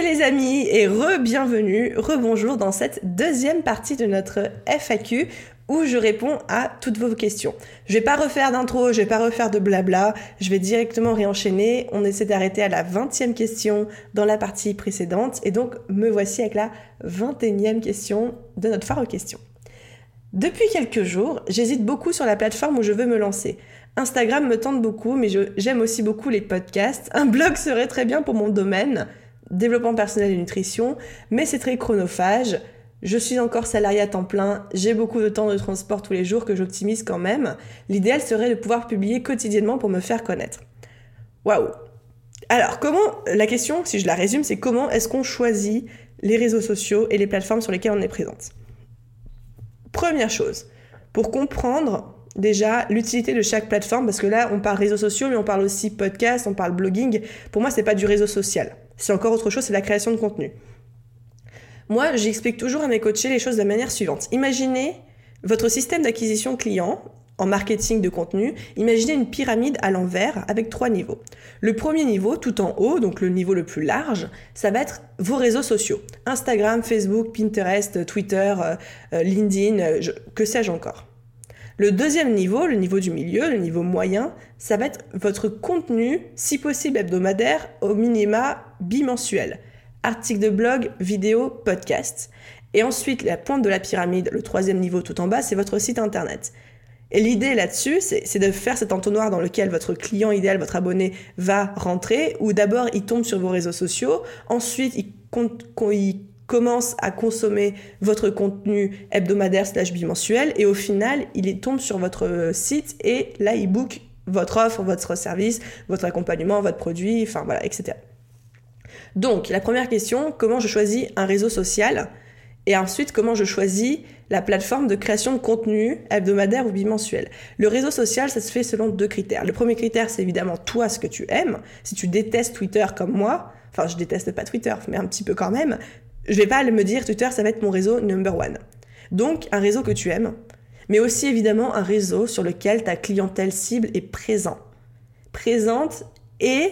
Les amis et re-bienvenue, re-bonjour dans cette deuxième partie de notre FAQ où je réponds à toutes vos questions. Je vais pas refaire d'intro, je vais pas refaire de blabla, je vais directement réenchaîner. On essaie d'arrêter à la 20e question dans la partie précédente et donc me voici avec la 21e question de notre phare aux questions. Depuis quelques jours, j'hésite beaucoup sur la plateforme où je veux me lancer. Instagram me tente beaucoup, mais j'aime aussi beaucoup les podcasts. Un blog serait très bien pour mon domaine développement personnel et nutrition, mais c'est très chronophage. Je suis encore salarié à temps plein, j'ai beaucoup de temps de transport tous les jours que j'optimise quand même. L'idéal serait de pouvoir publier quotidiennement pour me faire connaître. Waouh Alors, comment, la question, si je la résume, c'est comment est-ce qu'on choisit les réseaux sociaux et les plateformes sur lesquelles on est présente? Première chose, pour comprendre déjà l'utilité de chaque plateforme, parce que là, on parle réseaux sociaux, mais on parle aussi podcast, on parle blogging. Pour moi, c'est pas du réseau social. C'est encore autre chose, c'est la création de contenu. Moi, j'explique toujours à mes coachés les choses de la manière suivante. Imaginez votre système d'acquisition client en marketing de contenu, imaginez une pyramide à l'envers avec trois niveaux. Le premier niveau, tout en haut, donc le niveau le plus large, ça va être vos réseaux sociaux. Instagram, Facebook, Pinterest, Twitter, euh, euh, LinkedIn, euh, que sais-je encore. Le deuxième niveau, le niveau du milieu, le niveau moyen, ça va être votre contenu, si possible hebdomadaire, au minima bimensuel. Articles de blog, vidéo, podcast. Et ensuite, la pointe de la pyramide, le troisième niveau tout en bas, c'est votre site internet. Et l'idée là-dessus, c'est de faire cet entonnoir dans lequel votre client idéal, votre abonné, va rentrer, où d'abord il tombe sur vos réseaux sociaux, ensuite il, compte, il commence à consommer votre contenu hebdomadaire slash bimensuel et au final, il tombe sur votre site et là, il book votre offre, votre service, votre accompagnement, votre produit, enfin voilà, etc. Donc, la première question, comment je choisis un réseau social? Et ensuite, comment je choisis la plateforme de création de contenu hebdomadaire ou bimensuel? Le réseau social, ça se fait selon deux critères. Le premier critère, c'est évidemment toi, ce que tu aimes. Si tu détestes Twitter comme moi, enfin, je déteste pas Twitter, mais un petit peu quand même, je vais pas me dire Twitter, ça va être mon réseau number one. Donc, un réseau que tu aimes, mais aussi évidemment un réseau sur lequel ta clientèle cible est présente. Présente et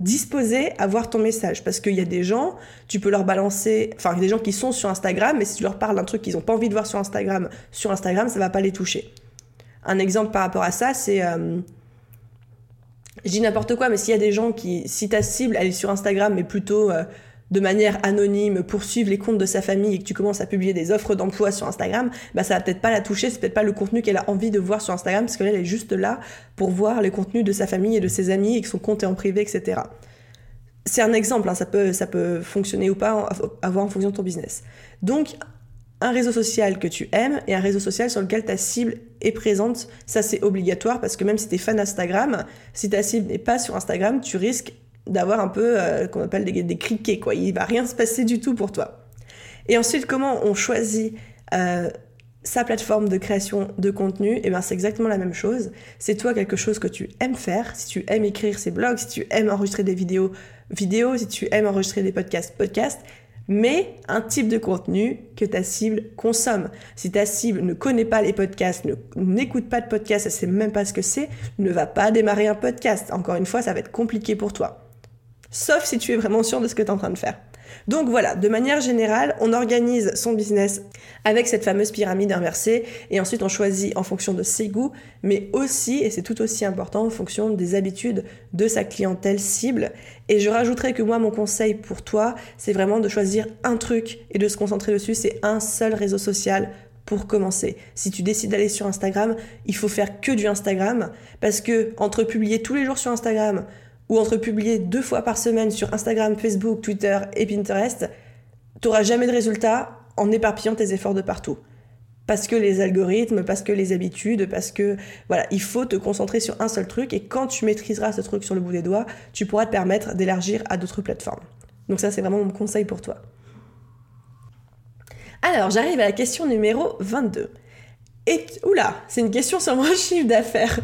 disposée à voir ton message. Parce qu'il y a des gens, tu peux leur balancer, enfin, des gens qui sont sur Instagram, mais si tu leur parles d'un truc qu'ils n'ont pas envie de voir sur Instagram, sur Instagram, ça va pas les toucher. Un exemple par rapport à ça, c'est. Euh, je dis n'importe quoi, mais s'il y a des gens qui, si ta cible, elle est sur Instagram, mais plutôt. Euh, de manière anonyme poursuivre les comptes de sa famille et que tu commences à publier des offres d'emploi sur Instagram, bah ça va peut-être pas la toucher, c'est peut-être pas le contenu qu'elle a envie de voir sur Instagram parce qu'elle est juste là pour voir les contenus de sa famille et de ses amis et que son compte est en privé, etc. C'est un exemple, hein, ça, peut, ça peut fonctionner ou pas, avoir en fonction de ton business. Donc, un réseau social que tu aimes et un réseau social sur lequel ta cible est présente, ça c'est obligatoire parce que même si tu es fan d'Instagram, si ta cible n'est pas sur Instagram, tu risques d'avoir un peu, euh, qu'on appelle des, criquets, quoi. Il va rien se passer du tout pour toi. Et ensuite, comment on choisit euh, sa plateforme de création de contenu, et eh bien c'est exactement la même chose. C'est toi quelque chose que tu aimes faire, si tu aimes écrire ces blogs, si tu aimes enregistrer des vidéos, vidéos, si tu aimes enregistrer des podcasts, podcasts, mais un type de contenu que ta cible consomme. Si ta cible ne connaît pas les podcasts, n'écoute pas de podcasts, elle sait même pas ce que c'est, ne va pas démarrer un podcast. Encore une fois, ça va être compliqué pour toi. Sauf si tu es vraiment sûr de ce que tu es en train de faire. Donc voilà, de manière générale, on organise son business avec cette fameuse pyramide inversée et ensuite on choisit en fonction de ses goûts, mais aussi, et c'est tout aussi important, en fonction des habitudes de sa clientèle cible. Et je rajouterais que moi, mon conseil pour toi, c'est vraiment de choisir un truc et de se concentrer dessus, c'est un seul réseau social pour commencer. Si tu décides d'aller sur Instagram, il faut faire que du Instagram parce que entre publier tous les jours sur Instagram, ou entre publier deux fois par semaine sur Instagram, Facebook, Twitter et Pinterest, tu n'auras jamais de résultat en éparpillant tes efforts de partout. Parce que les algorithmes, parce que les habitudes, parce que voilà, il faut te concentrer sur un seul truc et quand tu maîtriseras ce truc sur le bout des doigts, tu pourras te permettre d'élargir à d'autres plateformes. Donc ça, c'est vraiment mon conseil pour toi. Alors, j'arrive à la question numéro 22. Et, oula, c'est une question sur mon chiffre d'affaires.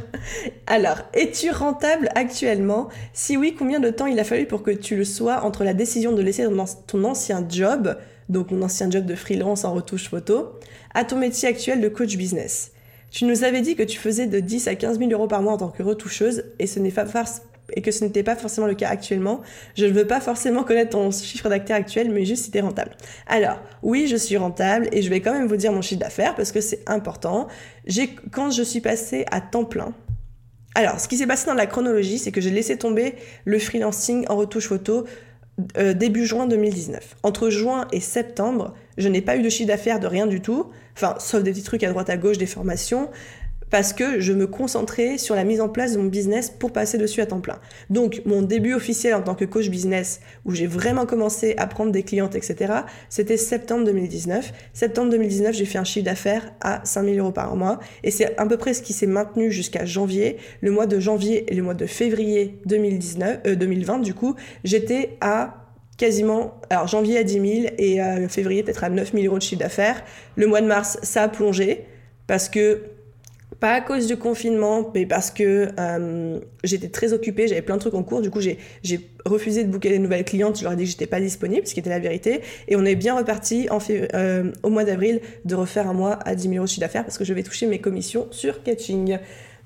Alors, es-tu rentable actuellement? Si oui, combien de temps il a fallu pour que tu le sois entre la décision de laisser ton ancien job, donc mon ancien job de freelance en retouche photo, à ton métier actuel de coach business? Tu nous avais dit que tu faisais de 10 à 15 000 euros par mois en tant que retoucheuse et ce n'est pas, et que ce n'était pas forcément le cas actuellement. Je ne veux pas forcément connaître ton chiffre d'acteur actuel, mais juste si tu es rentable. Alors, oui, je suis rentable et je vais quand même vous dire mon chiffre d'affaires parce que c'est important. Quand je suis passée à temps plein, alors, ce qui s'est passé dans la chronologie, c'est que j'ai laissé tomber le freelancing en retouche photo euh, début juin 2019. Entre juin et septembre, je n'ai pas eu de chiffre d'affaires de rien du tout, enfin, sauf des petits trucs à droite à gauche, des formations, parce que je me concentrais sur la mise en place de mon business pour passer dessus à temps plein. Donc mon début officiel en tant que coach business, où j'ai vraiment commencé à prendre des clientes, etc., c'était septembre 2019. Septembre 2019, j'ai fait un chiffre d'affaires à 5000 euros par mois, et c'est à peu près ce qui s'est maintenu jusqu'à janvier. Le mois de janvier et le mois de février 2019, 2020, euh, du coup, j'étais à quasiment, alors janvier à 10 000 et euh, février peut-être à 9 000 euros de chiffre d'affaires. Le mois de mars, ça a plongé parce que pas à cause du confinement, mais parce que euh, j'étais très occupée, j'avais plein de trucs en cours. Du coup, j'ai refusé de booker des nouvelles clientes. Je leur ai dit que j'étais pas disponible, ce qui était la vérité. Et on est bien reparti en euh, au mois d'avril de refaire un mois à 10 000 euros de chiffre d'affaires parce que je vais toucher mes commissions sur Catching.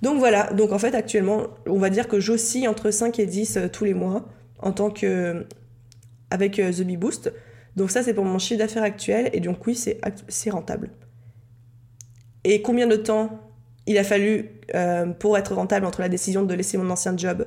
Donc voilà. Donc en fait, actuellement, on va dire que j'oscille entre 5 et 10 euh, tous les mois en tant que avec The Bee Boost. Donc ça, c'est pour mon chiffre d'affaires actuel. Et donc oui, c'est rentable. Et combien de temps il a fallu, euh, pour être rentable entre la décision de laisser mon ancien job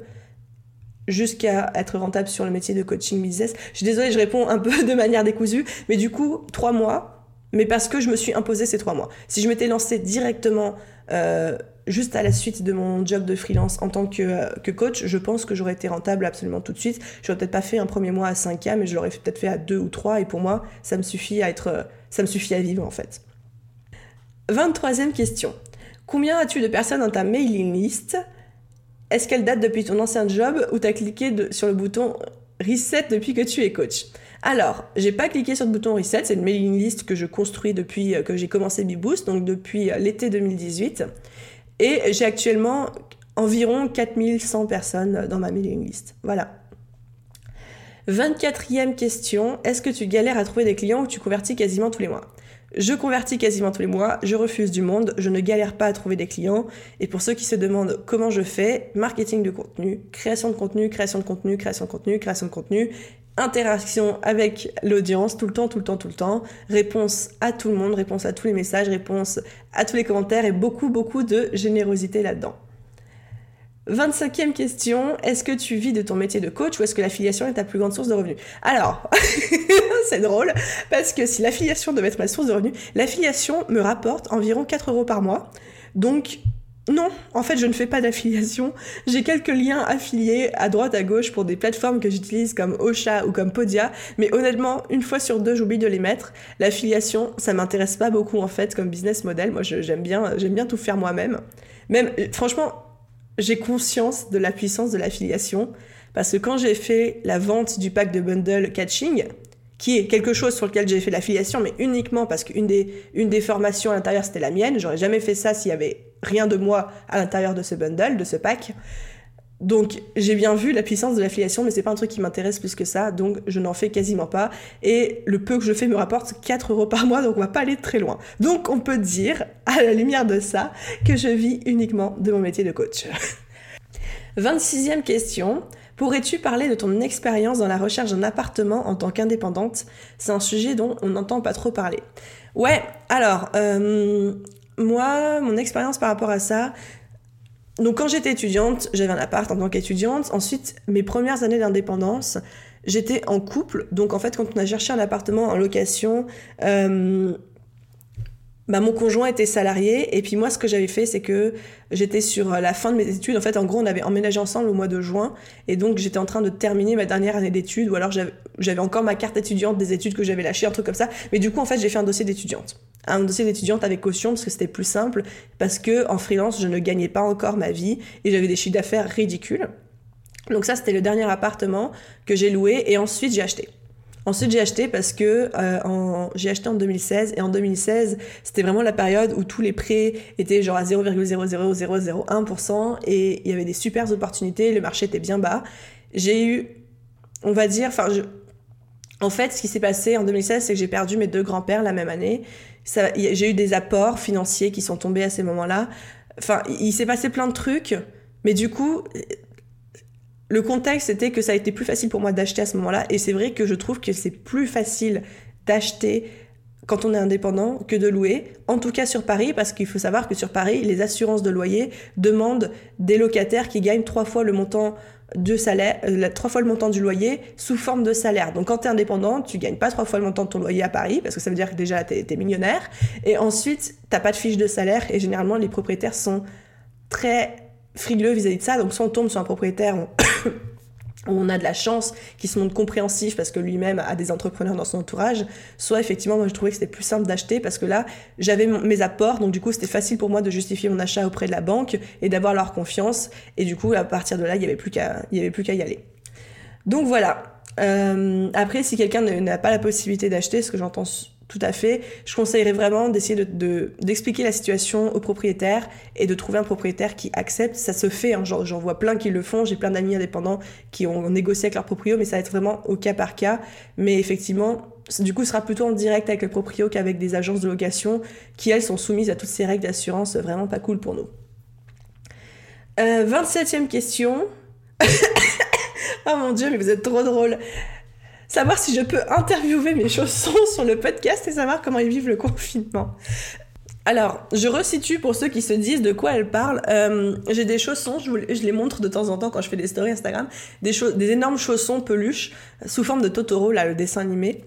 jusqu'à être rentable sur le métier de coaching business. Je suis désolée, je réponds un peu de manière décousue, mais du coup, trois mois, mais parce que je me suis imposé ces trois mois. Si je m'étais lancée directement euh, juste à la suite de mon job de freelance en tant que, euh, que coach, je pense que j'aurais été rentable absolument tout de suite. J'aurais peut-être pas fait un premier mois à 5K, mais je l'aurais peut-être fait à 2 ou 3, et pour moi, ça me suffit à être, ça me suffit à vivre en fait. 23e question. Combien as-tu de personnes dans ta mailing list? Est-ce qu'elle date depuis ton ancien job ou t'as cliqué sur le bouton reset depuis que tu es coach? Alors, j'ai pas cliqué sur le bouton reset, c'est une mailing list que je construis depuis euh, que j'ai commencé BeBoost, donc depuis euh, l'été 2018. Et j'ai actuellement environ 4100 personnes dans ma mailing list. Voilà. 24e question, est-ce que tu galères à trouver des clients ou tu convertis quasiment tous les mois? Je convertis quasiment tous les mois, je refuse du monde, je ne galère pas à trouver des clients. Et pour ceux qui se demandent comment je fais, marketing de contenu, création de contenu, création de contenu, création de contenu, création de contenu, interaction avec l'audience tout le temps, tout le temps, tout le temps, réponse à tout le monde, réponse à tous les messages, réponse à tous les commentaires et beaucoup, beaucoup de générosité là-dedans. 25e question, est-ce que tu vis de ton métier de coach ou est-ce que l'affiliation est ta plus grande source de revenus? Alors, c'est drôle, parce que si l'affiliation devait être ma source de revenus, l'affiliation me rapporte environ 4 euros par mois. Donc, non, en fait, je ne fais pas d'affiliation. J'ai quelques liens affiliés à droite, à gauche pour des plateformes que j'utilise comme Ocha ou comme Podia, mais honnêtement, une fois sur deux, j'oublie de les mettre. L'affiliation, ça m'intéresse pas beaucoup en fait comme business model. Moi, j'aime bien, j'aime bien tout faire moi-même. Même, franchement, j'ai conscience de la puissance de l'affiliation parce que quand j'ai fait la vente du pack de bundle catching, qui est quelque chose sur lequel j'ai fait l'affiliation, mais uniquement parce qu'une des, une des formations à l'intérieur c'était la mienne, j'aurais jamais fait ça s'il y avait rien de moi à l'intérieur de ce bundle, de ce pack. Donc j'ai bien vu la puissance de l'affiliation, mais c'est pas un truc qui m'intéresse plus que ça, donc je n'en fais quasiment pas. Et le peu que je fais me rapporte 4 euros par mois, donc on va pas aller très loin. Donc on peut dire, à la lumière de ça, que je vis uniquement de mon métier de coach. 26e question. Pourrais-tu parler de ton expérience dans la recherche d'un appartement en tant qu'indépendante? C'est un sujet dont on n'entend pas trop parler. Ouais, alors, euh, moi, mon expérience par rapport à ça, donc quand j'étais étudiante, j'avais un appart en tant qu'étudiante. Ensuite, mes premières années d'indépendance, j'étais en couple. Donc en fait, quand on a cherché un appartement en location, euh, bah, mon conjoint était salarié. Et puis moi, ce que j'avais fait, c'est que j'étais sur la fin de mes études. En fait, en gros, on avait emménagé ensemble au mois de juin. Et donc, j'étais en train de terminer ma dernière année d'études. Ou alors, j'avais encore ma carte étudiante des études que j'avais lâchées, un truc comme ça. Mais du coup, en fait, j'ai fait un dossier d'étudiante un dossier d'étudiante avec caution parce que c'était plus simple, parce que en freelance, je ne gagnais pas encore ma vie et j'avais des chiffres d'affaires ridicules. Donc ça, c'était le dernier appartement que j'ai loué et ensuite j'ai acheté. Ensuite, j'ai acheté parce que euh, j'ai acheté en 2016 et en 2016, c'était vraiment la période où tous les prêts étaient genre à 0,00001% et il y avait des super opportunités, le marché était bien bas. J'ai eu, on va dire, enfin, en fait, ce qui s'est passé en 2016, c'est que j'ai perdu mes deux grands-pères la même année. J'ai eu des apports financiers qui sont tombés à ces moments-là. Enfin, il s'est passé plein de trucs, mais du coup, le contexte c'était que ça a été plus facile pour moi d'acheter à ce moment-là. Et c'est vrai que je trouve que c'est plus facile d'acheter quand on est indépendant que de louer, en tout cas sur Paris, parce qu'il faut savoir que sur Paris, les assurances de loyer demandent des locataires qui gagnent trois fois le montant de salaire, euh, trois fois le montant du loyer sous forme de salaire. Donc quand tu es indépendant, tu gagnes pas trois fois le montant de ton loyer à Paris, parce que ça veut dire que déjà tu es, millionnaire, et ensuite t'as pas de fiche de salaire, et généralement les propriétaires sont très frileux vis-à-vis de ça, donc soit on tombe sur un propriétaire, où on a de la chance, qui se montre compréhensif parce que lui-même a des entrepreneurs dans son entourage, soit effectivement moi je trouvais que c'était plus simple d'acheter parce que là j'avais mes apports, donc du coup c'était facile pour moi de justifier mon achat auprès de la banque et d'avoir leur confiance, et du coup à partir de là il n'y avait plus qu'à y avait plus qu'à y aller. Donc voilà. Euh, après si quelqu'un n'a pas la possibilité d'acheter, ce que j'entends tout à fait. Je conseillerais vraiment d'essayer de, d'expliquer la situation au propriétaire et de trouver un propriétaire qui accepte. Ça se fait, hein, j'en, vois plein qui le font. J'ai plein d'amis indépendants qui ont négocié avec leur proprio, mais ça va être vraiment au cas par cas. Mais effectivement, du coup, ce sera plutôt en direct avec le proprio qu'avec des agences de location qui, elles, sont soumises à toutes ces règles d'assurance vraiment pas cool pour nous. 27e euh, question. oh mon dieu, mais vous êtes trop drôle savoir si je peux interviewer mes chaussons sur le podcast et savoir comment ils vivent le confinement. Alors, je resitue pour ceux qui se disent de quoi elle parle. Euh, j'ai des chaussons, je, les montre de temps en temps quand je fais des stories Instagram, des, énormes chaussons peluches sous forme de Totoro, là, le dessin animé.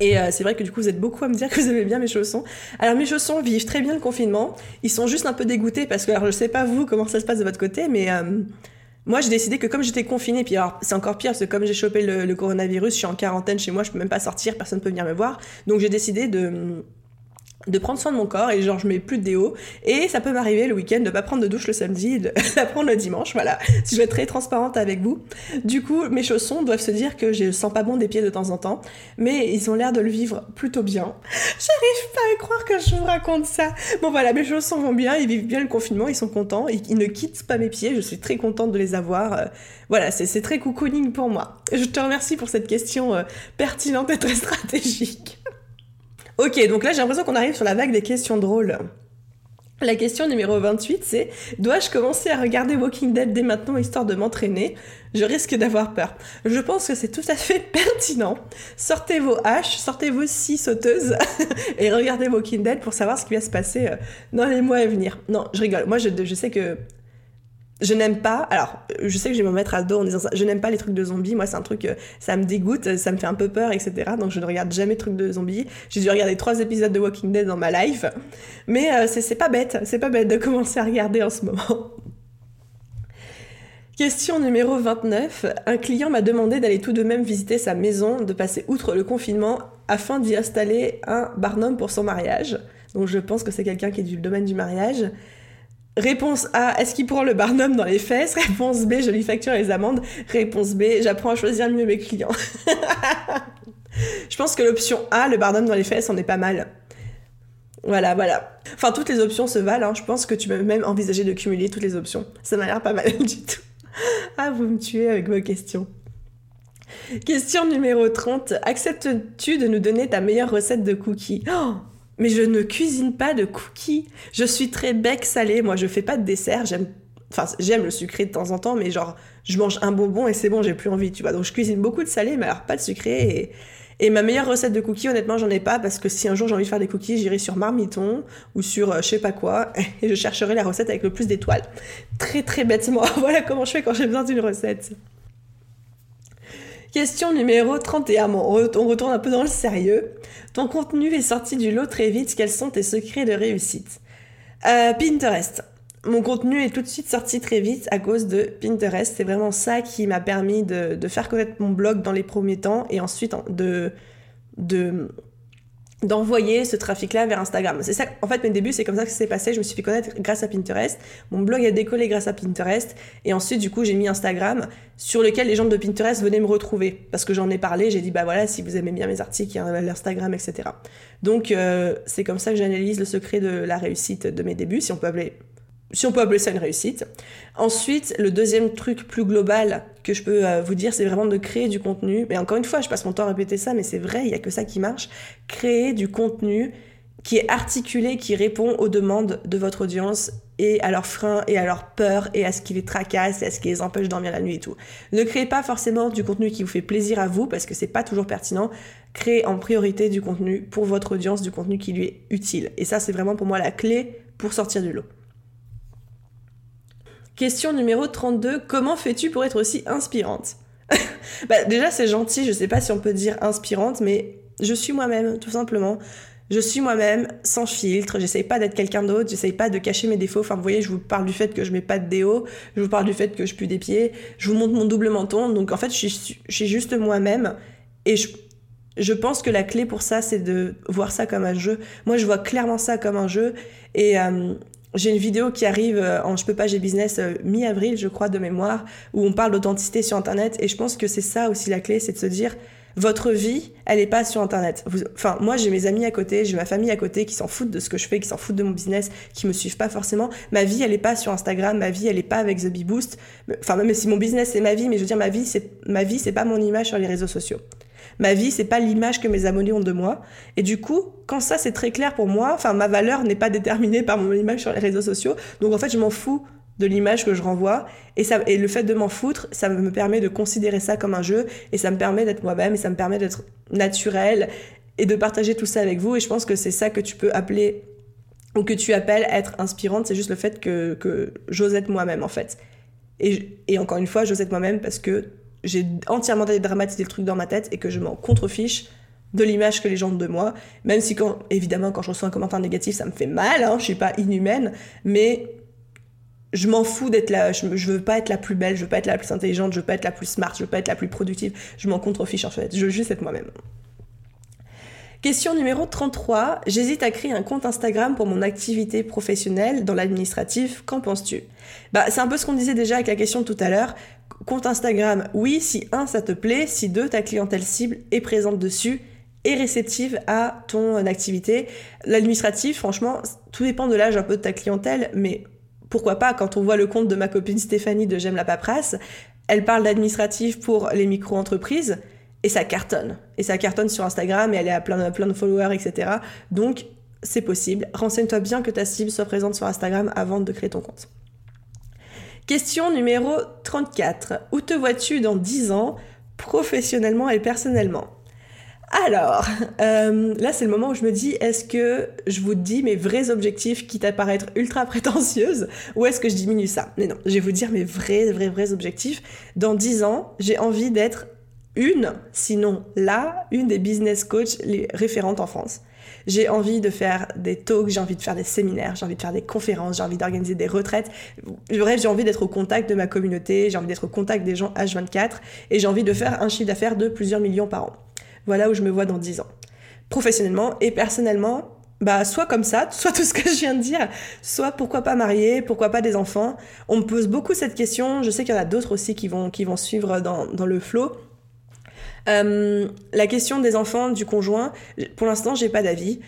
Et euh, c'est vrai que du coup, vous êtes beaucoup à me dire que vous aimez bien mes chaussons. Alors, mes chaussons vivent très bien le confinement. Ils sont juste un peu dégoûtés parce que, alors, je sais pas vous comment ça se passe de votre côté, mais euh, moi, j'ai décidé que comme j'étais confinée, puis alors c'est encore pire, parce que comme j'ai chopé le, coronavirus, je suis en quarantaine chez moi, je peux même pas sortir, personne peut venir me voir. Donc j'ai décidé de de prendre soin de mon corps et genre je mets plus de déo. Et ça peut m'arriver le week-end de pas prendre de douche le samedi et de la prendre le dimanche. Voilà. Si je veux être très transparente avec vous. Du coup mes chaussons doivent se dire que je sens pas bon des pieds de temps en temps. Mais ils ont l'air de le vivre plutôt bien. J'arrive pas à croire que je vous raconte ça. Bon voilà mes chaussons vont bien ils vivent bien le confinement ils sont contents ils, ne quittent pas mes pieds je suis très contente de les avoir. Euh, voilà c'est très cocooning pour moi. Je te remercie pour cette question euh, pertinente et très stratégique Ok, donc là j'ai l'impression qu'on arrive sur la vague des questions drôles. La question numéro 28, c'est Dois-je commencer à regarder Walking Dead dès maintenant histoire de m'entraîner? Je risque d'avoir peur. Je pense que c'est tout à fait pertinent. Sortez vos haches, sortez vos scie sauteuses et regardez Walking Dead pour savoir ce qui va se passer euh, dans les mois à venir. Non, je rigole. Moi, je sais que je n'aime pas, alors je sais que je vais me mettre à dos en disant ça, je n'aime pas les trucs de zombies, moi c'est un truc, euh, ça me dégoûte, ça me fait un peu peur, etc. Donc je ne regarde jamais trucs de zombies. J'ai dû regarder trois épisodes de Walking Dead dans ma life, mais euh, c'est pas bête, c'est pas bête de commencer à regarder en ce moment. Question numéro 29. Un client m'a demandé d'aller tout de même visiter sa maison, de passer outre le confinement afin d'y installer un barnum pour son mariage. Donc je pense que c'est quelqu'un qui est du domaine du mariage. Réponse A, est-ce qu'il prend le barnum dans les fesses? Réponse B, je lui facture les amendes. Réponse B, j'apprends à choisir mieux mes clients. je pense que l'option A, le barnum dans les fesses, on est pas mal. Voilà, voilà. Enfin, toutes les options se valent. Hein. Je pense que tu peux même envisager de cumuler toutes les options. Ça m'a l'air pas mal du tout. Ah, vous me tuez avec vos questions. Question numéro 30. Acceptes-tu de nous donner ta meilleure recette de cookies? Oh mais je ne cuisine pas de cookies. Je suis très bec salé. Moi, je fais pas de dessert. J'aime, le sucré de temps en temps, mais genre, je mange un bonbon et c'est bon, j'ai plus envie, tu vois. Donc, je cuisine beaucoup de salé, mais alors pas de sucré. Et, ma meilleure recette de cookies, honnêtement, j'en ai pas parce que si un jour j'ai envie de faire des cookies, j'irai sur Marmiton ou sur euh, je sais pas quoi et je chercherai la recette avec le plus d'étoiles. Très très bêtement. voilà comment je fais quand j'ai besoin d'une recette. Question numéro 31. Bon, on retourne un peu dans le sérieux. Ton contenu est sorti du lot très vite. Quels sont tes secrets de réussite? Euh, Pinterest. Mon contenu est tout de suite sorti très vite à cause de Pinterest. C'est vraiment ça qui m'a permis de, faire connaître mon blog dans les premiers temps et ensuite de, de d'envoyer ce trafic-là vers Instagram. C'est ça, en fait, mes débuts, c'est comme ça que ça s'est passé. Je me suis fait connaître grâce à Pinterest. Mon blog a décollé grâce à Pinterest. Et ensuite, du coup, j'ai mis Instagram sur lequel les gens de Pinterest venaient me retrouver. Parce que j'en ai parlé, j'ai dit, bah voilà, si vous aimez bien mes articles, il y a l'Instagram, etc. Donc, euh, c'est comme ça que j'analyse le secret de la réussite de mes débuts, si on peut appeler si on peut appeler ça une réussite. Ensuite, le deuxième truc plus global que je peux euh, vous dire, c'est vraiment de créer du contenu. Mais encore une fois, je passe mon temps à répéter ça, mais c'est vrai, il n'y a que ça qui marche. Créer du contenu qui est articulé, qui répond aux demandes de votre audience et à leurs freins et à leurs peurs et à ce qui les tracasse et à ce qui les empêche de dormir la nuit et tout. Ne créez pas forcément du contenu qui vous fait plaisir à vous parce que c'est pas toujours pertinent. Créez en priorité du contenu pour votre audience, du contenu qui lui est utile. Et ça, c'est vraiment pour moi la clé pour sortir du lot. Question numéro 32. Comment fais-tu pour être aussi inspirante? Bah, Déjà, c'est gentil, je sais pas si on peut dire inspirante, mais je suis moi-même, tout simplement. Je suis moi-même, sans filtre, j'essaye pas d'être quelqu'un d'autre, j'essaye pas de cacher mes défauts. Enfin, vous voyez, je vous parle du fait que je mets pas de déo, je vous parle du fait que je pue des pieds, je vous montre mon double menton. Donc, en fait, je suis, juste moi-même. Et je, pense que la clé pour ça, c'est de voir ça comme un jeu. Moi, je vois clairement ça comme un jeu. Et, euh, j'ai une vidéo qui arrive euh, en Je peux pas, j'ai business euh, mi-avril, je crois, de mémoire, où on parle d'authenticité sur Internet. Et je pense que c'est ça aussi la clé, c'est de se dire, votre vie, elle est pas sur Internet. enfin, moi, j'ai mes amis à côté, j'ai ma famille à côté qui s'en foutent de ce que je fais, qui s'en foutent de mon business, qui me suivent pas forcément. Ma vie, elle est pas sur Instagram, ma vie, elle est pas avec The Bee Boost. Enfin, même si mon business, c'est ma vie, mais je veux dire, ma vie, c'est, ma vie, c'est pas mon image sur les réseaux sociaux. Ma vie, c'est pas l'image que mes abonnés ont de moi. Et du coup, quand ça c'est très clair pour moi, enfin ma valeur n'est pas déterminée par mon image sur les réseaux sociaux. Donc en fait, je m'en fous de l'image que je renvoie et ça et le fait de m'en foutre, ça me permet de considérer ça comme un jeu et ça me permet d'être moi-même et ça me permet d'être naturel et de partager tout ça avec vous et je pense que c'est ça que tu peux appeler ou que tu appelles être inspirante, c'est juste le fait que, que j'ose être moi-même en fait. Et, et encore une fois, j'ose être moi-même parce que j'ai entièrement dramatisé le truc dans ma tête et que je m'en contrefiche de l'image que les gens ont de moi, même si quand, évidemment, quand je reçois un commentaire négatif, ça me fait mal, hein, je suis pas inhumaine, mais je m'en fous d'être là, je, veux pas être la plus belle, je veux pas être la plus intelligente, je veux pas être la plus smart, je veux pas être la plus productive, je m'en contrefiche en fait, je veux juste être moi-même. Question numéro 33. J'hésite à créer un compte Instagram pour mon activité professionnelle dans l'administratif. Qu'en penses-tu? Bah, c'est un peu ce qu'on disait déjà avec la question tout à l'heure. Compte Instagram, oui, si un, ça te plaît, si deux, ta clientèle cible est présente dessus et réceptive à ton activité. L'administratif, franchement, tout dépend de l'âge un peu de ta clientèle, mais pourquoi pas quand on voit le compte de ma copine Stéphanie de J'aime la paperasse, elle parle d'administratif pour les micro-entreprises et ça cartonne. Et ça cartonne sur Instagram et elle à plein, plein de followers, etc. Donc, c'est possible. Renseigne-toi bien que ta cible soit présente sur Instagram avant de créer ton compte. Question numéro 34. Où te vois-tu dans 10 ans, professionnellement et personnellement? Alors, euh, là c'est le moment où je me dis, est-ce que je vous dis mes vrais objectifs qui t'apparaissent ultra prétentieuses ou est-ce que je diminue ça? Mais non, je vais vous dire mes vrais, vrais, vrais objectifs. Dans 10 ans, j'ai envie d'être une, sinon là, une des business coachs les référentes en France. J'ai envie de faire des talks, j'ai envie de faire des séminaires, j'ai envie de faire des conférences, j'ai envie d'organiser des retraites. Bref, j'ai envie d'être au contact de ma communauté, j'ai envie d'être au contact des gens H24 et j'ai envie de faire un chiffre d'affaires de plusieurs millions par an. Voilà où je me vois dans 10 ans. Professionnellement et personnellement, bah soit comme ça, soit tout ce que je viens de dire, soit pourquoi pas marier, pourquoi pas des enfants. On me pose beaucoup cette question, je sais qu'il y en a d'autres aussi qui vont, qui vont suivre dans, dans le flow. Euh, la question des enfants, du conjoint, pour l'instant, j'ai pas d'avis.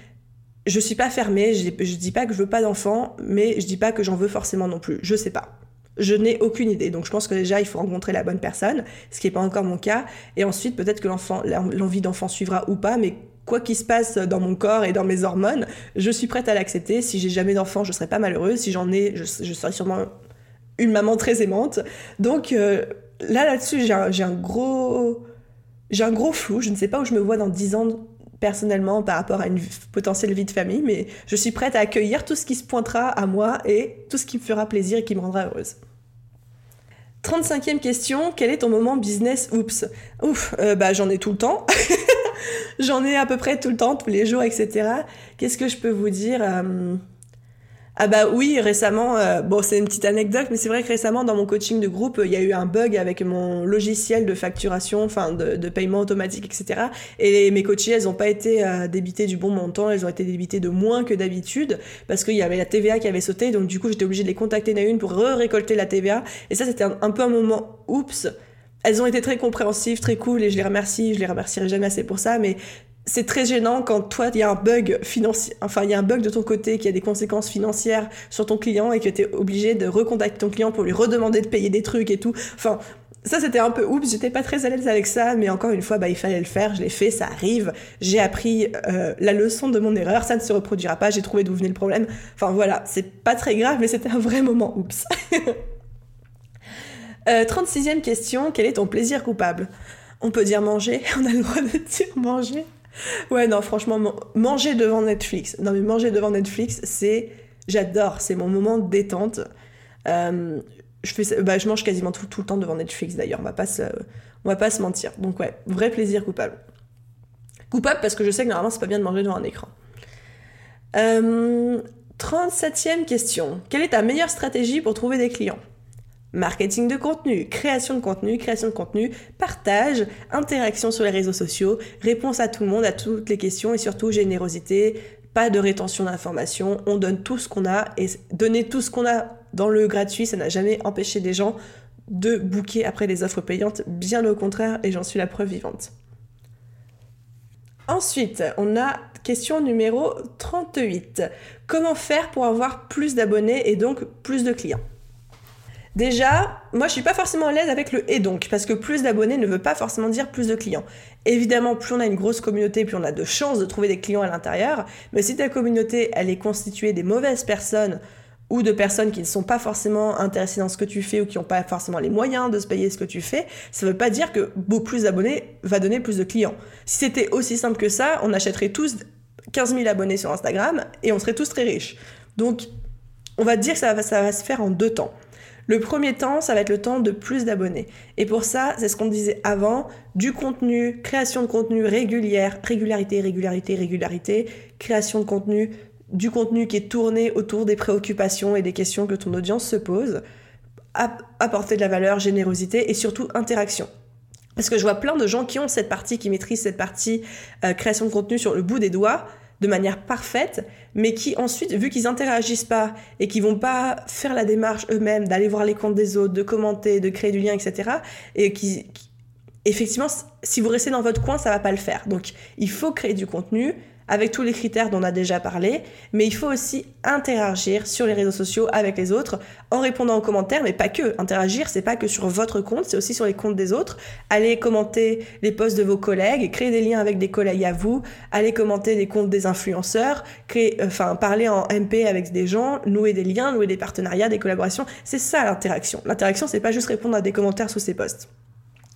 Je suis pas fermée, je dis pas que je veux pas d'enfants, mais je dis pas que j'en veux forcément non plus. Je sais pas. Je n'ai aucune idée. Donc je pense que déjà, il faut rencontrer la bonne personne, ce qui n'est pas encore mon cas. Et ensuite, peut-être que l'envie d'enfant suivra ou pas, mais quoi qu'il se passe dans mon corps et dans mes hormones, je suis prête à l'accepter. Si j'ai jamais d'enfant, je serai pas malheureuse. Si j'en ai, je, serai sûrement une maman très aimante. Donc euh, là, là-dessus, j'ai un, gros j'ai un gros flou, je ne sais pas où je me vois dans 10 ans personnellement par rapport à une potentielle vie de famille, mais je suis prête à accueillir tout ce qui se pointera à moi et tout ce qui me fera plaisir et qui me rendra heureuse. 35e question, quel est ton moment business? Oups. Ouf, euh, bah j'en ai tout le temps. j'en ai à peu près tout le temps, tous les jours, etc. Qu'est-ce que je peux vous dire euh, Ah bah oui, récemment, euh, bon c'est une petite anecdote, mais c'est vrai que récemment dans mon coaching de groupe, il y a eu un bug avec mon logiciel de facturation, enfin de, paiement automatique, etc. Et mes coachés, elles n'ont pas été euh, débitées du bon montant, elles ont été débitées de moins que d'habitude, parce qu'il y avait la TVA qui avait sauté, donc du coup j'étais obligée de les contacter une à une pour re-récolter la TVA. Et ça c'était un peu un moment, oups, elles ont été très compréhensives, très cool, et je les remercie, je les remercierai jamais assez pour ça, mais c'est très gênant quand toi, il y a un bug financier, enfin, il y a un bug de ton côté qui a des conséquences financières sur ton client et que tu es obligé de recontacter ton client pour lui redemander de payer des trucs et tout. Enfin, ça c'était un peu oups, j'étais pas très à l'aise avec ça, mais encore une fois, bah, il fallait le faire, je l'ai fait, ça arrive, j'ai appris euh, la leçon de mon erreur, ça ne se reproduira pas, j'ai trouvé d'où venait le problème. Enfin voilà, c'est pas très grave, mais c'était un vrai moment oups. euh, 36e question, quel est ton plaisir coupable? On peut dire manger, on a le droit de dire manger. Ouais, non, franchement, manger devant Netflix. Non, mais manger devant Netflix, c'est. J'adore, c'est mon moment de détente. Euh, je, fais, bah, je mange quasiment tout, le temps devant Netflix d'ailleurs, on va pas se, on va pas se mentir. Donc, ouais, vrai plaisir coupable. Coupable parce que je sais que normalement, c'est pas bien de manger devant un écran. 37e euh, question. Quelle est ta meilleure stratégie pour trouver des clients? Marketing de contenu, création de contenu, création de contenu, partage, interaction sur les réseaux sociaux, réponse à tout le monde, à toutes les questions et surtout générosité, pas de rétention d'informations, on donne tout ce qu'on a et donner tout ce qu'on a dans le gratuit, ça n'a jamais empêché des gens de booker après des offres payantes, bien au contraire et j'en suis la preuve vivante. Ensuite, on a question numéro 38. Comment faire pour avoir plus d'abonnés et donc plus de clients? Déjà, moi je suis pas forcément à l'aise avec le et donc, parce que plus d'abonnés ne veut pas forcément dire plus de clients. Évidemment, plus on a une grosse communauté, plus on a de chances de trouver des clients à l'intérieur, mais si ta communauté elle est constituée des mauvaises personnes ou de personnes qui ne sont pas forcément intéressées dans ce que tu fais ou qui n'ont pas forcément les moyens de se payer ce que tu fais, ça ne veut pas dire que beaucoup plus d'abonnés va donner plus de clients. Si c'était aussi simple que ça, on achèterait tous 15 000 abonnés sur Instagram et on serait tous très riches. Donc, on va dire que ça ça va se faire en deux temps. Le premier temps, ça va être le temps de plus d'abonnés. Et pour ça, c'est ce qu'on disait avant, du contenu, création de contenu régulière, régularité, régularité, régularité, création de contenu, du contenu qui est tourné autour des préoccupations et des questions que ton audience se pose, apporter de la valeur, générosité et surtout interaction. Parce que je vois plein de gens qui ont cette partie, qui maîtrisent cette partie euh, création de contenu sur le bout des doigts, de manière parfaite, mais qui ensuite, vu qu'ils interagissent pas et qu'ils vont pas faire la démarche eux-mêmes, d'aller voir les comptes des autres, de commenter, de créer du lien, etc., et qui, effectivement, si vous restez dans votre coin, ça va pas le faire. Donc, il faut créer du contenu, avec tous les critères dont on a déjà parlé, mais il faut aussi interagir sur les réseaux sociaux avec les autres en répondant aux commentaires, mais pas que. Interagir, c'est pas que sur votre compte, c'est aussi sur les comptes des autres. Allez commenter les posts de vos collègues, créer des liens avec des collègues à vous, allez commenter les comptes des influenceurs, créer, enfin, parler en MP avec des gens, nouer des liens, nouer des partenariats, des collaborations. C'est ça l'interaction. L'interaction, c'est pas juste répondre à des commentaires sous ces posts.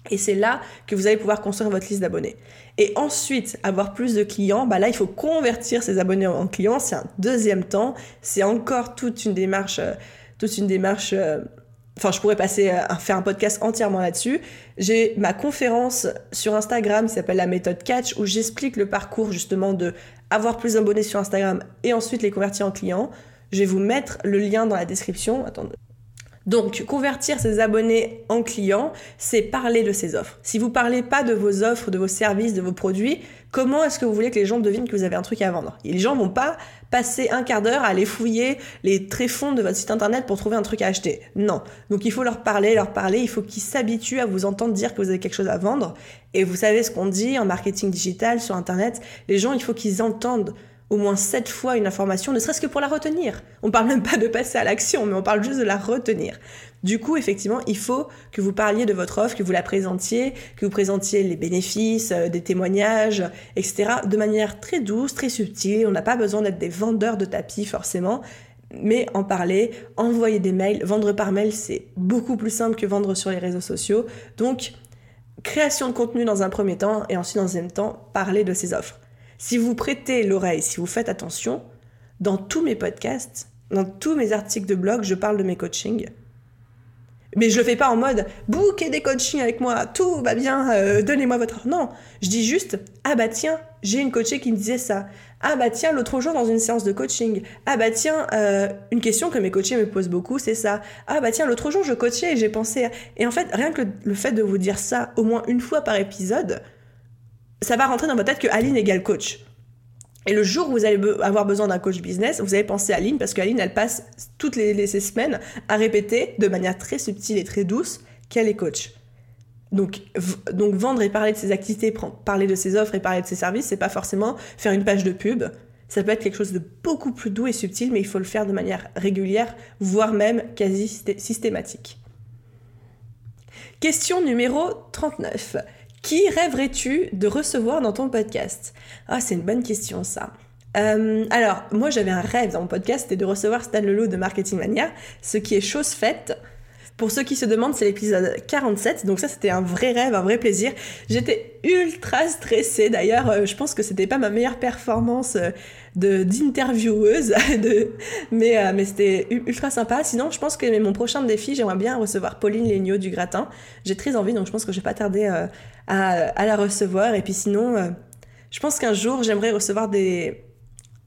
Et c'est là que vous allez pouvoir construire votre liste d'abonnés. Et ensuite, avoir plus de clients, bah là, il faut convertir ces abonnés en clients. C'est un deuxième temps. C'est encore toute une démarche, euh, toute une démarche. Euh, enfin, je pourrais passer à faire un podcast entièrement là-dessus. J'ai ma conférence sur Instagram qui s'appelle la méthode Catch où j'explique le parcours justement de avoir plus d'abonnés sur Instagram et ensuite les convertir en clients. Je vais vous mettre le lien dans la description. Attendez. Donc, convertir ses abonnés en clients, c'est parler de ses offres. Si vous parlez pas de vos offres, de vos services, de vos produits, comment est-ce que vous voulez que les gens devinent que vous avez un truc à vendre? Et les gens vont pas passer un quart d'heure à aller fouiller les tréfonds de votre site internet pour trouver un truc à acheter. Non. Donc, il faut leur parler, leur parler, il faut qu'ils s'habituent à vous entendre dire que vous avez quelque chose à vendre. Et vous savez ce qu'on dit en marketing digital, sur internet, les gens, il faut qu'ils entendent au moins sept fois une information, ne serait-ce que pour la retenir. On parle même pas de passer à l'action, mais on parle juste de la retenir. Du coup, effectivement, il faut que vous parliez de votre offre, que vous la présentiez, que vous présentiez les bénéfices, euh, des témoignages, etc. de manière très douce, très subtile. On n'a pas besoin d'être des vendeurs de tapis forcément, mais en parler, envoyer des mails, vendre par mail, c'est beaucoup plus simple que vendre sur les réseaux sociaux. Donc, création de contenu dans un premier temps et ensuite dans un deuxième temps, parler de ses offres. Si vous prêtez l'oreille, si vous faites attention, dans tous mes podcasts, dans tous mes articles de blog, je parle de mes coachings. Mais je le fais pas en mode bouquez des coachings avec moi, tout va bien, euh, donnez-moi votre. Non, je dis juste ah bah tiens, j'ai une coachée qui me disait ça. Ah bah tiens, l'autre jour dans une séance de coaching. Ah bah tiens, euh, une question que mes coachés me posent beaucoup, c'est ça. Ah bah tiens, l'autre jour je coachais et j'ai pensé. À... Et en fait, rien que le, fait de vous dire ça au moins une fois par épisode, ça va rentrer dans votre tête que Aline égale coach. Et le jour où vous allez avoir besoin d'un coach business, vous allez penser à Aline parce qu'Aline, elle passe toutes les, ces semaines à répéter de manière très subtile et très douce qu'elle est coach. Donc, donc vendre et parler de ses activités, parler de ses offres et parler de ses services, c'est pas forcément faire une page de pub. Ça peut être quelque chose de beaucoup plus doux et subtil, mais il faut le faire de manière régulière, voire même quasi systématique. Question numéro 39. Qui rêverais-tu de recevoir dans ton podcast? Ah, c'est une bonne question ça. Euh, alors, moi j'avais un rêve dans mon podcast, c'était de recevoir Stan Leloup de Marketing Mania, ce qui est chose faite. Pour ceux qui se demandent, c'est l'épisode 47, donc ça c'était un vrai rêve, un vrai plaisir. J'étais ultra stressée, d'ailleurs euh, je pense que c'était pas ma meilleure performance euh, de d'intervieweuse, mais, euh, mais c'était ultra sympa. Sinon je pense que mon prochain défi, j'aimerais bien recevoir Pauline Legnaud du Gratin. J'ai très envie, donc je pense que je vais pas tarder à, à, la recevoir. Et puis sinon, je pense qu'un jour j'aimerais recevoir des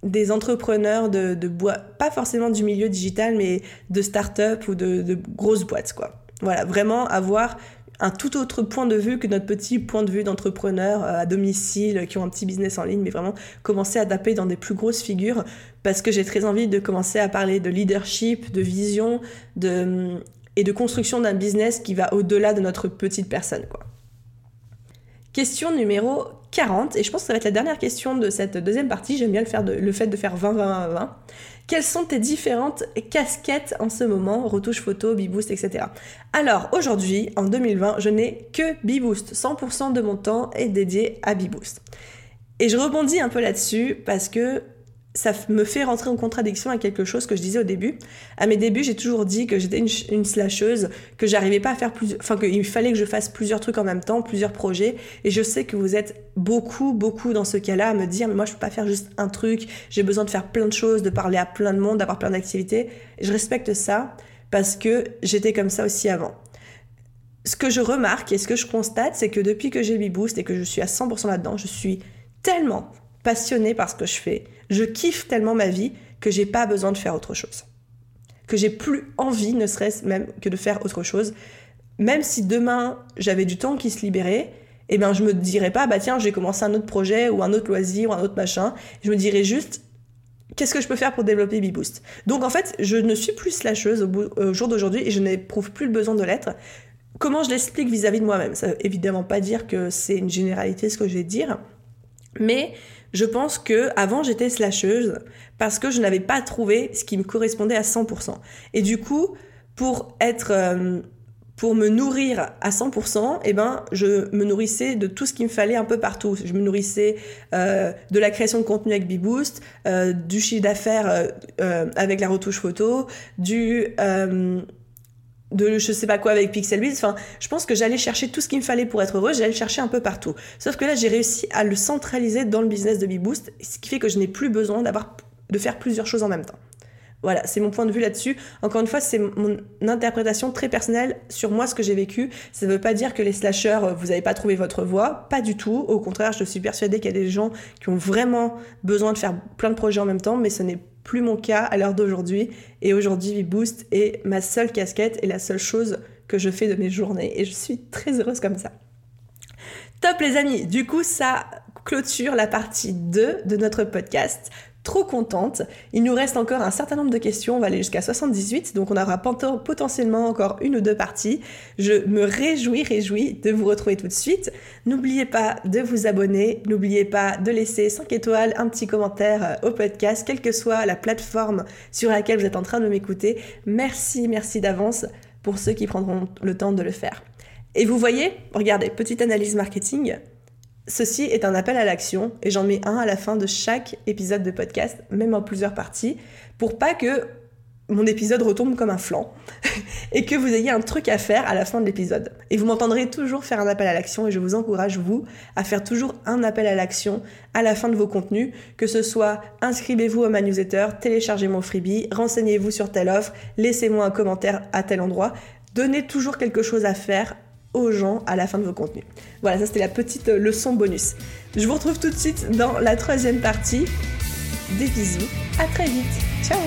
des entrepreneurs de, de bois, pas forcément du milieu digital, mais de start-up ou de, grosses boîtes, quoi. Voilà, vraiment avoir un tout autre point de vue que notre petit point de vue d'entrepreneur euh, à domicile qui ont un petit business en ligne, mais vraiment commencer à taper dans des plus grosses figures parce que j'ai très envie de commencer à parler de leadership, de vision, de, et de construction d'un business qui va au-delà de notre petite personne, quoi. Question numéro 40, et je pense que ça va être la dernière question de cette deuxième partie, j'aime bien le, fait de faire 20-20-20. Quelles sont tes différentes casquettes en ce moment? Retouche photo, Beboost, etc. Alors aujourd'hui, en 2020, je n'ai que Beboost. 100% de mon temps est dédié à Beboost. Et je rebondis un peu là-dessus parce que ça me fait rentrer en contradiction avec quelque chose que je disais au début. À mes débuts, j'ai toujours dit que j'étais une, slasheuse, que j'arrivais pas à faire plus, enfin qu'il fallait que je fasse plusieurs trucs en même temps, plusieurs projets. Et je sais que vous êtes beaucoup, beaucoup dans ce cas-là à me dire, mais moi je peux pas faire juste un truc. J'ai besoin de faire plein de choses, de parler à plein de monde, d'avoir plein d'activités. je respecte ça parce que j'étais comme ça aussi avant. Ce que je remarque et ce que je constate, c'est que depuis que j'ai Beboost et que je suis à 100% là-dedans, je suis tellement passionnée par ce que je fais. Je kiffe tellement ma vie que j'ai pas besoin de faire autre chose. Que j'ai plus envie, ne serait-ce même que de faire autre chose. Même si demain j'avais du temps qui se libérait, eh ben je me dirais pas bah tiens, je vais commencer un autre projet ou un autre loisir ou un autre machin. Je me dirais juste qu'est-ce que je peux faire pour développer BeBoost. Donc en fait, je ne suis plus slasheuse au, jour d'aujourd'hui et je n'éprouve plus le besoin de l'être. Comment je l'explique vis-à-vis de moi-même? Ça veut évidemment pas dire que c'est une généralité ce que je vais dire, mais je pense que avant j'étais slasheuse parce que je n'avais pas trouvé ce qui me correspondait à 100%. Et du coup, pour être euh, pour me nourrir à 100%, eh ben, je me nourrissais de tout ce qu'il me fallait un peu partout. Je me nourrissais euh, de la création de contenu avec Beboost, euh, du chiffre d'affaires avec la retouche photo, du de je sais pas quoi avec Pixelbiz. Enfin, je pense que j'allais chercher tout ce qu'il me fallait pour être heureux, j'allais le chercher un peu partout. Sauf que là, j'ai réussi à le centraliser dans le business de BeBoost, ce qui fait que je n'ai plus besoin d'avoir de faire plusieurs choses en même temps. Voilà, c'est mon point de vue là-dessus. Encore une fois, c'est mon interprétation très personnelle sur moi, ce que j'ai vécu. Ça ne veut pas dire que les slashers, euh, vous n'avez pas trouvé votre voie. Pas du tout. Au contraire, je suis persuadée qu'il y a des gens qui ont vraiment besoin de faire plein de projets en même temps, mais ce n'est plus mon cas à l'heure d'aujourd'hui. Et aujourd'hui, Boost est ma seule casquette et la seule chose que je fais de mes journées. Et je suis très heureuse comme ça. Top les amis, du coup ça clôture la partie 2 de notre podcast trop contente. Il nous reste encore un certain nombre de questions, on va aller jusqu'à 78, donc on aura potentiellement encore une ou deux parties. Je me réjouis, réjouis de vous retrouver tout de suite. N'oubliez pas de vous abonner, n'oubliez pas de laisser 5 étoiles, un petit commentaire euh, au podcast, quelle que soit la plateforme sur laquelle vous êtes en train de m'écouter. Merci, merci d'avance pour ceux qui prendront le temps de le faire. Et vous voyez, regardez, petite analyse marketing, Ceci est un appel à l'action et j'en mets un à la fin de chaque épisode de podcast, même en plusieurs parties, pour pas que mon épisode retombe comme un flanc et que vous ayez un truc à faire à la fin de l'épisode. Et vous m'entendrez toujours faire un appel à l'action et je vous encourage, vous, à faire toujours un appel à l'action à la fin de vos contenus, que ce soit inscrivez-vous à ma newsletter, téléchargez mon freebie, renseignez-vous sur telle offre, laissez-moi un commentaire à tel endroit donnez toujours quelque chose à faire aux gens à la fin de vos contenus. Voilà, ça c'était la petite leçon bonus. Je vous retrouve tout de suite dans la troisième partie. Des bisous, à très vite. Ciao